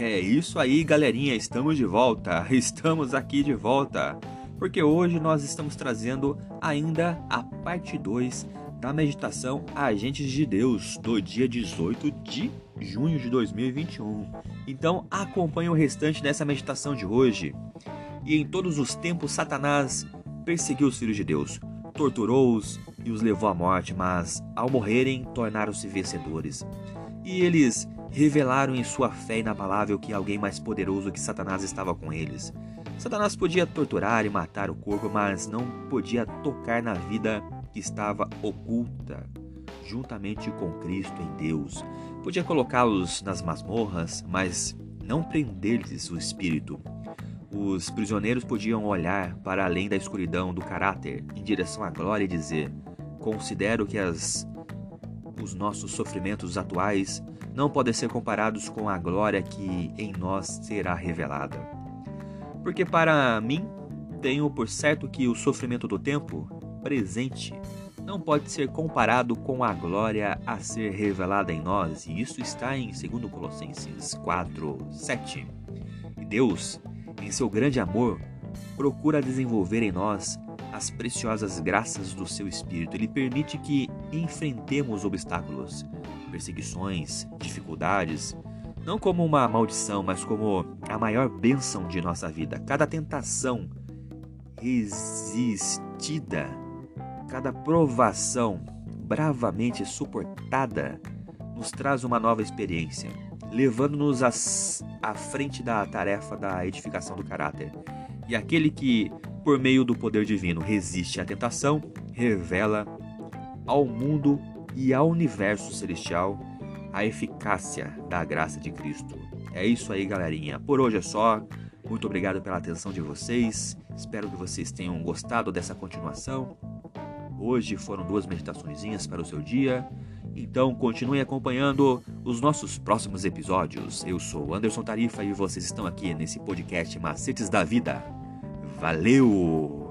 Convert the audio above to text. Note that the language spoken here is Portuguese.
É isso aí, galerinha, estamos de volta. Estamos aqui de volta. Porque hoje nós estamos trazendo ainda a parte 2 da meditação Agentes de Deus do dia 18 de junho de 2021. Então acompanhe o restante dessa meditação de hoje. E em todos os tempos Satanás perseguiu os filhos de Deus, torturou-os e os levou à morte, mas ao morrerem tornaram-se vencedores. E eles revelaram em sua fé inabalável que alguém mais poderoso que Satanás estava com eles. Satanás podia torturar e matar o corpo, mas não podia tocar na vida que estava oculta, juntamente com Cristo em Deus. Podia colocá-los nas masmorras, mas não prender-lhes o espírito. Os prisioneiros podiam olhar para além da escuridão do caráter, em direção à glória e dizer: Considero que as, os nossos sofrimentos atuais não podem ser comparados com a glória que em nós será revelada. Porque para mim, tenho por certo que o sofrimento do tempo presente não pode ser comparado com a glória a ser revelada em nós, e isso está em 2 Colossenses 4, 7. E Deus em seu grande amor, procura desenvolver em nós as preciosas graças do seu Espírito. Ele permite que enfrentemos obstáculos, perseguições, dificuldades, não como uma maldição, mas como a maior bênção de nossa vida. Cada tentação resistida, cada provação bravamente suportada, nos traz uma nova experiência levando-nos à frente da tarefa da edificação do caráter. E aquele que, por meio do poder divino, resiste à tentação, revela ao mundo e ao universo celestial a eficácia da graça de Cristo. É isso aí, galerinha. Por hoje é só. Muito obrigado pela atenção de vocês. Espero que vocês tenham gostado dessa continuação. Hoje foram duas meditações para o seu dia. Então continue acompanhando os nossos próximos episódios. Eu sou Anderson Tarifa e vocês estão aqui nesse podcast Macetes da Vida. Valeu!